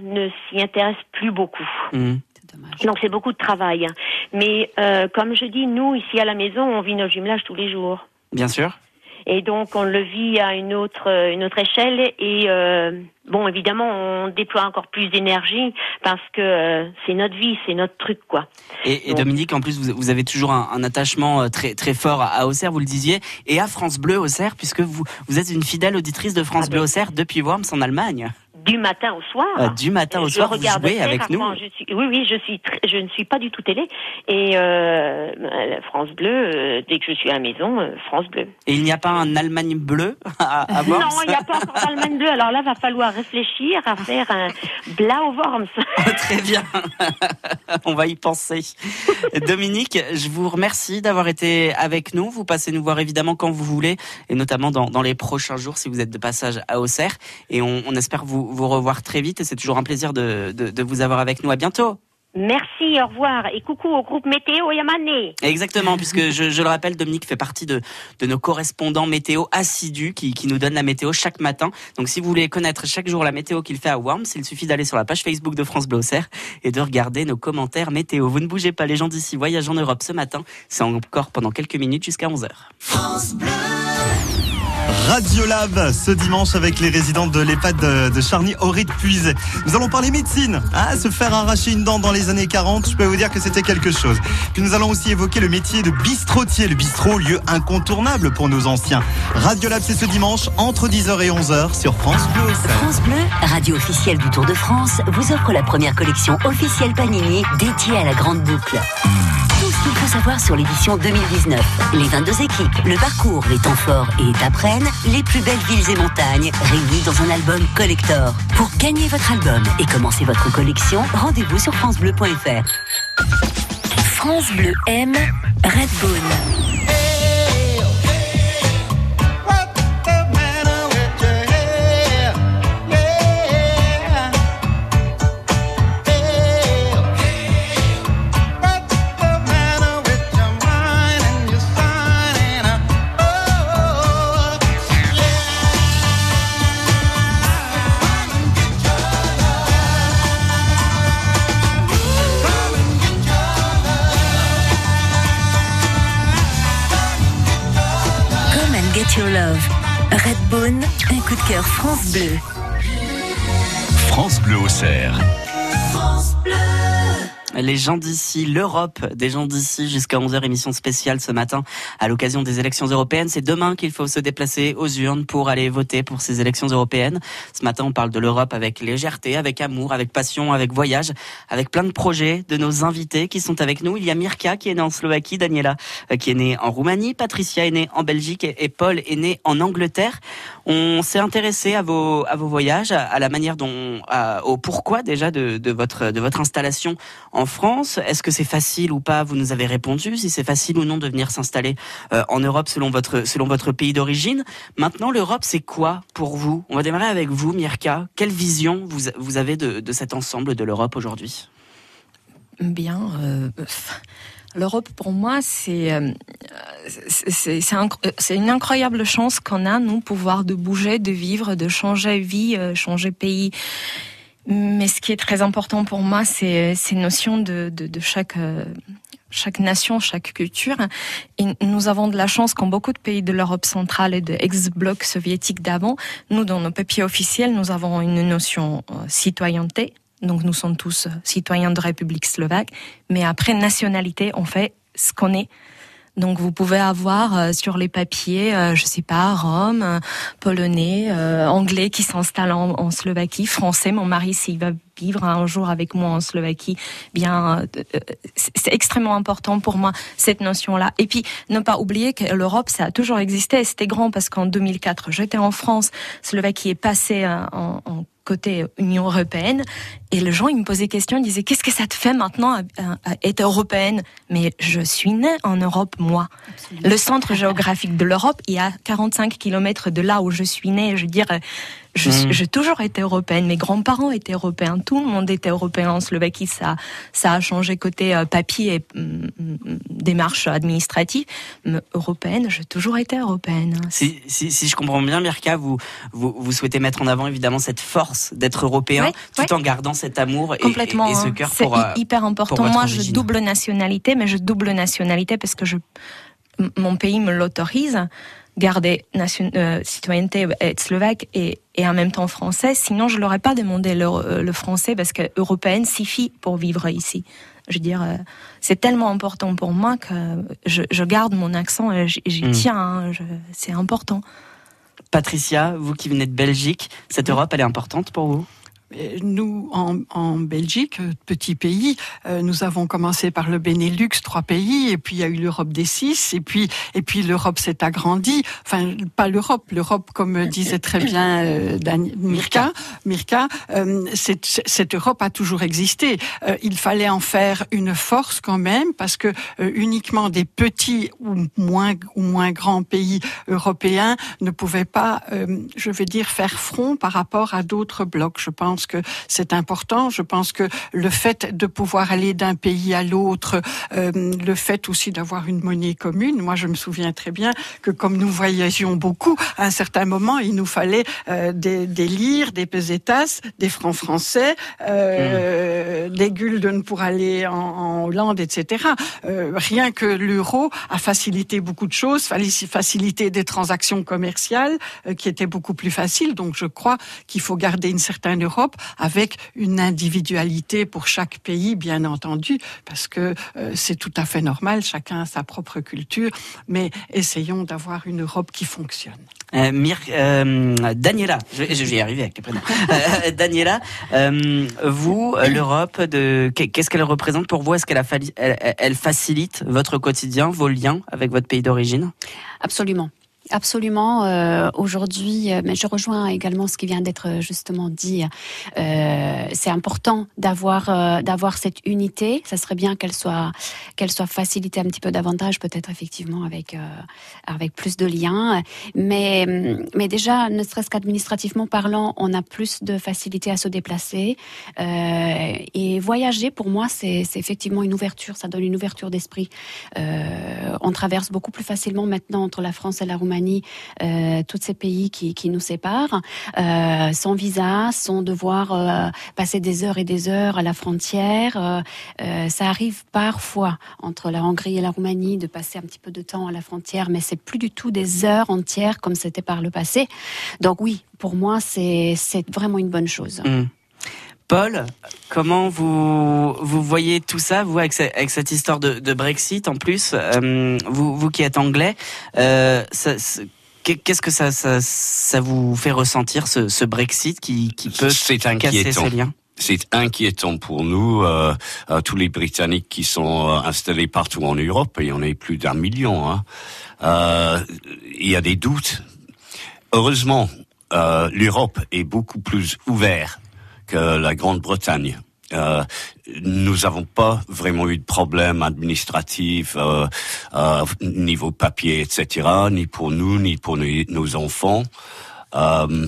ne s'y intéressent plus beaucoup. Mhm. Dommage. Donc c'est beaucoup de travail. Mais euh, comme je dis, nous ici à la maison, on vit nos jumelages tous les jours. Bien sûr. Et donc on le vit à une autre euh, une autre échelle et euh, bon évidemment on déploie encore plus d'énergie parce que euh, c'est notre vie, c'est notre truc quoi. Et, et Donc- Dominique, en plus, vous, vous avez toujours un, un attachement très très fort à, Auxerre, vous le disiez, et à France Bleu Auxerre, puisque vous vous êtes une fidèle auditrice de France Ah Bleu ben. Auxerre depuis Worms en Allemagne. Du matin au soir. Euh, du matin au je soir, vous jouez avec nous. rarement. Je suis, oui, oui, je suis, tr- je ne suis pas du tout télé. Et euh, la France Bleu, euh, dès que je suis à la maison, euh, France Bleu. Et il n'y a pas un Allemagne bleu à, à Worms Non, il n'y a pas encore d'Allemagne Bleu. Alors là, va falloir réfléchir à faire un Blau Worms. Très bien. On va y penser. Dominique, je vous remercie d'avoir été avec nous. Vous passez nous voir évidemment quand vous voulez, et notamment dans, dans les prochains jours si vous êtes de passage à Auxerre. Et on, on espère vous, vous revoir très vite. Et c'est toujours un plaisir de, de, de vous avoir avec nous. À bientôt. Merci, au revoir. Et coucou au groupe Météo Yamané. Exactement, puisque je, je le rappelle, Dominique fait partie de, de nos correspondants météo assidus qui, qui nous donnent la météo chaque matin. Donc si vous voulez connaître chaque jour la météo qu'il fait à Worms, il suffit d'aller sur la page Facebook de France Bleu Auxerre et de regarder nos commentaires météo. Vous ne bougez pas, les gens d'ici voyagent en Europe ce matin. C'est encore pendant quelques minutes jusqu'à 11h. Radiolab ce dimanche avec les résidents de l'EHPAD de, Charny Auré de Puisay. Nous allons parler médecine. Ah, se faire arracher une dent dans les années 40, je peux vous dire que c'était quelque chose. Puis nous allons aussi évoquer le métier de bistrotier, le bistrot, lieu incontournable pour nos anciens. Radiolab c'est ce dimanche entre 10h et 11h sur France Bleu. France Bleu, radio officielle du Tour de France, vous offre la première collection officielle Panini dédiée à la grande boucle. Qu'il faut savoir sur l'édition 2019. Les 22 équipes, le parcours, les temps forts et étapes les plus belles villes et montagnes, réunis dans un album collector. Pour gagner votre album et commencer votre collection, rendez-vous sur francebleu.fr. France Bleu aime Redbone. Beaune, un coup de cœur France Bleu. France Bleu au cerf. Les gens d'ici, l'Europe des gens d'ici jusqu'à 11h émission spéciale ce matin à l'occasion des élections européennes. C'est demain qu'il faut se déplacer aux urnes pour aller voter pour ces élections européennes. Ce matin, on parle de l'Europe avec légèreté, avec amour, avec passion, avec voyage, avec plein de projets de nos invités qui sont avec nous. Il y a Mirka qui est née en Slovaquie, Daniela euh, qui est née en Roumanie, Patricia est née en Belgique et Paul est né en Angleterre. On s'est intéressé à vos à vos voyages, à la manière dont, à, au pourquoi déjà de, de votre de votre installation en France. Est-ce que c'est facile ou pas? Vous nous avez répondu. Si c'est facile ou non de venir s'installer euh, en Europe selon votre selon votre pays d'origine. Maintenant, l'Europe, c'est quoi pour vous? On va démarrer avec vous, Mirka. Quelle vision vous vous avez de, cet ensemble de l'Europe aujourd'hui? Bien. Euh, L'Europe, pour moi, c'est euh, c'est c'est un- c'est une incroyable chance qu'on a, nous, pouvoir de bouger, de vivre, de changer vie, changer pays. Mais ce qui est très important pour moi, c'est ces notions de, de, de chaque euh, chaque nation, chaque culture. Et nous avons de la chance qu'en beaucoup de pays de l'Europe centrale et de ex-bloc soviétique d'avant, nous, dans nos papiers officiels, nous avons une notion euh, citoyenneté. Donc nous sommes tous euh, citoyens de République slovaque. Mais après nationalité, on fait ce qu'on est. Donc vous pouvez avoir euh, sur les papiers, euh, je sais pas, Rome, euh, polonais, anglais qui s'installe en, en Slovaquie, français. Mon mari s'il va vivre un jour avec moi en Slovaquie, bien euh, euh, c'est extrêmement important pour moi cette notion-là. Et puis ne pas oublier que l'Europe ça a toujours existé. C'était grand parce qu'en 2004 j'étais en France, Slovaquie est passée euh, en, en côté Union européenne et les gens ils me posaient question, ils disaient qu'est-ce que ça te fait maintenant à, à- à être européenne? Mais je suis née en Europe moi. Le centre géographique de l'Europe il y a 45 kilomètres de là où je suis née. Je veux dire, Mhm. j'ai toujours été européenne. Mes grands-parents étaient européens. Tout le monde était européen en Slovaquie. Ça, ça a changé côté euh, papier et mm, mm, démarche administrative. Mais européenne, j'ai toujours été européenne. Si, si, si je comprends bien, Mirka, vous, vous, vous souhaitez mettre en avant évidemment cette force d'être européen, Ouais, tout ouais. en gardant cet amour et, Complètement. et, et ce hein. cœur C'est pour, euh, hy- hyper important. Moi, je double nationalité, mais je double nationalité parce que je, mon pays me l'autorise. Garder nation, euh, citoyenneté être slovaque et, et en même temps français. Sinon, je l'aurais pas demandé le, euh, le français parce que européenne suffit pour vivre ici. Je veux dire, euh, c'est tellement important pour moi que je, je garde mon accent et j'y j'y Mm. tiens. hein. C'est important. Patricia, vous qui venez de Belgique, cette Europe, elle est importante pour vous? Nous, en, en Belgique, petit pays, euh, nous avons commencé par le Benelux, trois pays, et puis il y a eu l'Europe des six, et puis et puis l'Europe s'est agrandie. Enfin, pas l'Europe, l'Europe, comme disait très bien euh, Dan- Mirka, Mirka, euh, cette, cette Europe a toujours existé. Euh, il fallait en faire une force quand même, parce que euh, uniquement des petits ou moins ou moins grands pays européens ne pouvaient pas, euh, je vais dire, faire front par rapport à d'autres blocs. Je pense que c'est important. Je pense que le fait de pouvoir aller d'un pays à l'autre, euh, le fait aussi d'avoir une monnaie commune. Moi, je me souviens très bien que comme nous voyagions beaucoup, à un certain moment, il nous fallait euh, des, des lires, des pesetas, des francs français, euh, des gulden pour aller en, en Hollande, etc. Euh, rien que l'euro a facilité beaucoup de choses, faciliter des transactions commerciales euh, qui étaient beaucoup plus faciles. Donc, je crois qu'il faut garder une certaine Europe avec une individualité pour chaque pays, bien entendu, parce que euh, c'est tout à fait normal. Chacun a sa propre culture, mais essayons d'avoir une Europe qui fonctionne. Euh, Mir, euh, Daniela, je, je vais y arriver avec les prénoms. Euh, Daniela, euh, vous, l'Europe, de qu'est-ce qu'elle représente pour vous? Est-ce qu'elle elle, elle facilite votre quotidien, vos liens avec votre pays d'origine? Absolument. Absolument. euh, Aujourd'hui, euh, mais je rejoins également ce qui vient d'être justement dit. Euh, c'est important d'avoir d'avoir cette unité. Ça serait bien qu'elle soit qu'elle soit facilitée un petit peu davantage, peut-être effectivement avec avec plus de liens. Mais mais déjà, ne serait-ce qu'administrativement parlant, on a plus de facilité à se déplacer et voyager. Pour moi, c'est effectivement une ouverture. Ça donne une ouverture d'esprit. On traverse beaucoup plus facilement maintenant entre la France et la Roumanie Roumanie, euh, tous ces pays qui, nous séparent, euh, sans visa, sans devoir euh, passer des heures et des heures à la frontière. Ça arrive parfois entre la Hongrie et la Roumanie de passer un petit peu de temps à la frontière, mais c'est plus du tout des heures entières comme c'était par le passé. Donc oui, pour moi, c'est vraiment une bonne chose. Hmm. Paul, comment vous vous voyez tout ça, vous avec, ce- avec cette histoire de, de Brexit en plus, euh, vous, vous qui êtes anglais, euh, qu'est-ce que ça, ça, ça vous fait ressentir ce, ce Brexit qui, qui peut casser inquiétant. ces liens? C'est inquiétant pour nous, euh, euh, tous les Britanniques qui sont euh, installés partout en Europe, et on est plus d'un million. Hein. Il y a des doutes. Heureusement, l'Europe est beaucoup plus ouverte que la Grande-Bretagne. Euh, nous n'avons pas vraiment eu de problème administratif euh, euh, niveau papier, etc., ni pour nous, ni pour nos, enfants. Euh,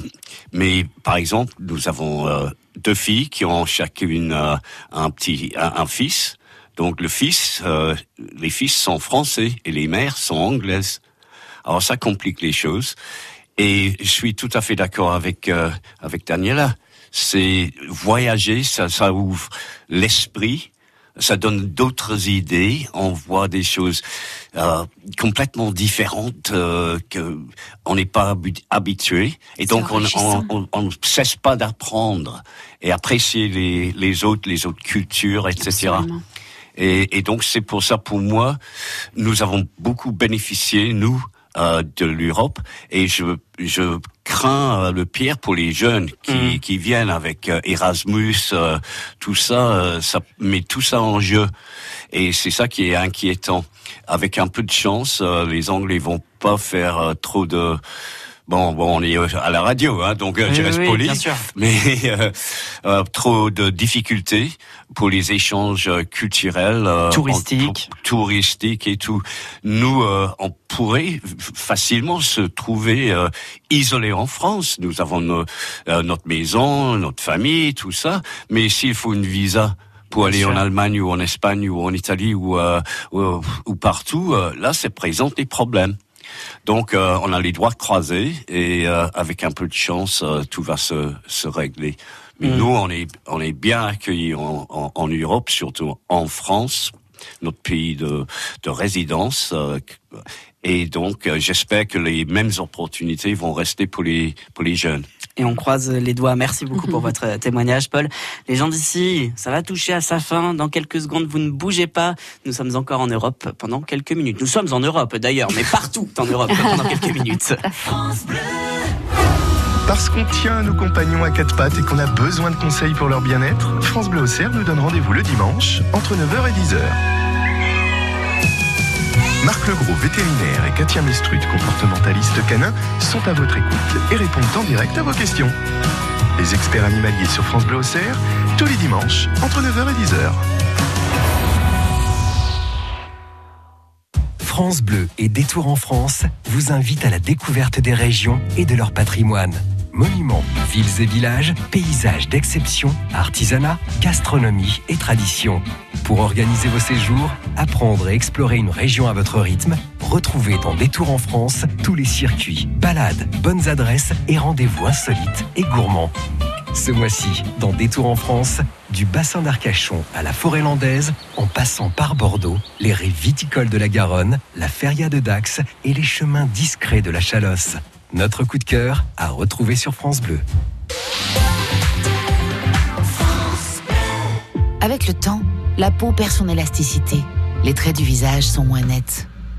mais par exemple, nous avons euh, deux filles qui ont chacune euh, un petit un, fils. Donc euh, les fils sont français et les mères sont anglaises. Alors ça complique les choses. Et je suis tout à fait d'accord avec euh, avec Daniela. C'est voyager, ça, ça ouvre l'esprit, ça donne d'autres idées. On voit des choses euh, complètement différentes euh, que on n'est pas habi- habitué. Et donc on on, on, on ne cesse pas d'apprendre et apprécier les les autres, les autres cultures, etc. Et, et donc c'est pour ça, pour moi, nous avons beaucoup bénéficié, nous, euh, de l'Europe, et je, je crains le pire pour les jeunes qui, qui viennent avec euh, Erasmus, euh, tout ça, euh, ça met tout ça en jeu, et c'est ça qui est inquiétant. Avec un peu de chance, euh, les Anglais vont pas faire trop de Bon, bon, on est à la radio, hein, donc euh, Oui, je reste oui, poli. bien sûr. Mais euh, euh, trop de difficultés pour les échanges euh, culturels, euh, Touristiques. touristiques et tout. Nous, euh, on pourrait facilement se trouver euh, isolés en France. Nous avons nos- euh, notre maison, notre famille, tout ça. Mais s'il faut une visa pour aller en Allemagne ou en Espagne ou en Italie ou, euh, ou, ou partout, euh, là, ça présente des problèmes. Donc, euh, on a les doigts croisés et euh, avec un peu de chance, euh, tout va se, se régler. Mais Mm. nous, on est, on est bien accueillis en, en, en Europe, surtout en France, notre pays de, de résidence. euh, et donc, euh, j'espère que les mêmes opportunités vont rester pour les, pour les jeunes. Et on croise les doigts. Merci beaucoup pour votre témoignage, Paul. Les gens d'ici, ça va toucher à sa fin. Dans quelques secondes, vous ne bougez pas. Nous sommes encore en Europe pendant quelques minutes. Nous sommes en Europe d'ailleurs, mais partout en Europe pendant quelques minutes. Parce qu'on tient à nos compagnons à quatre pattes et qu'on a besoin de conseils pour leur bien-être, France Bleu Auxerre nous donne rendez-vous le dimanche entre 9h et 10h. Marc Legros, vétérinaire, et Katia Mestrut, comportementaliste canin, sont à votre écoute et répondent en direct à vos questions. Les experts animaliers sur France Bleu Auxerre, tous les dimanches entre 9h et 10h. France Bleu et Détour en France vous invitent à la découverte des régions et de leur patrimoine. Monuments, villes et villages, paysages d'exception, artisanat, gastronomie et tradition. Pour organiser vos séjours, apprendre et explorer une région à votre rythme, retrouvez dans Détour en France tous les circuits, balades, bonnes adresses et rendez-vous insolites et gourmands. Ce mois-ci, dans Détour en France, du bassin d'Arcachon à la forêt landaise, en passant par Bordeaux, les rives viticoles de la Garonne, la feria de Dax et les chemins discrets de la Chalosse. Notre coup de cœur à retrouver sur France Bleu. Avec le temps, la peau perd son élasticité. Les traits du visage sont moins nets.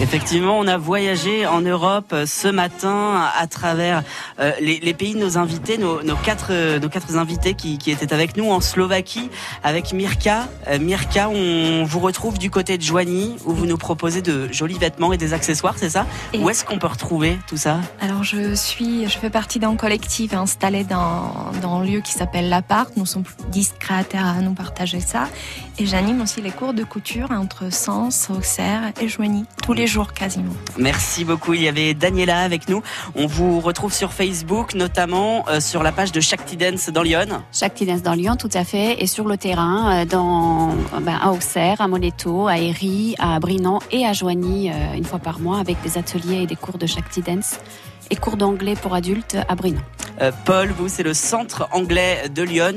Effectivement, on a voyagé en Europe euh, ce matin à travers euh, les, les, pays de nos invités, nos, nos, quatre, euh, nos quatre invités qui, qui, étaient avec nous en Slovaquie avec Mirka. Euh, Mirka, on vous retrouve du côté de Joigny où vous nous proposez de jolis vêtements et des accessoires, c'est ça? Et Où est-ce qu'on peut retrouver tout ça? Alors je suis, je fais partie d'un collectif installé dans, dans un lieu qui s'appelle l'Appart. Nous sommes 10 créateurs à nous partager ça. Et j'anime aussi les cours de couture entre Sens, Auxerre et Joigny tous les jours quasiment. Merci beaucoup. Il y avait Daniela avec nous. On vous retrouve sur Facebook, notamment euh, sur la page de Shakti Dance dans Lyon. Shakti Dance dans Lyon, tout à fait. Et sur le terrain, euh, dans, ben, à Auxerre, à Moneto, à Héry, à Brinon et à Joigny, euh, une fois par mois, avec des ateliers et des cours de Shakti Dance et cours d'anglais pour adultes à Brinon. Euh, Paul, vous, c'est le centre anglais de Lyon.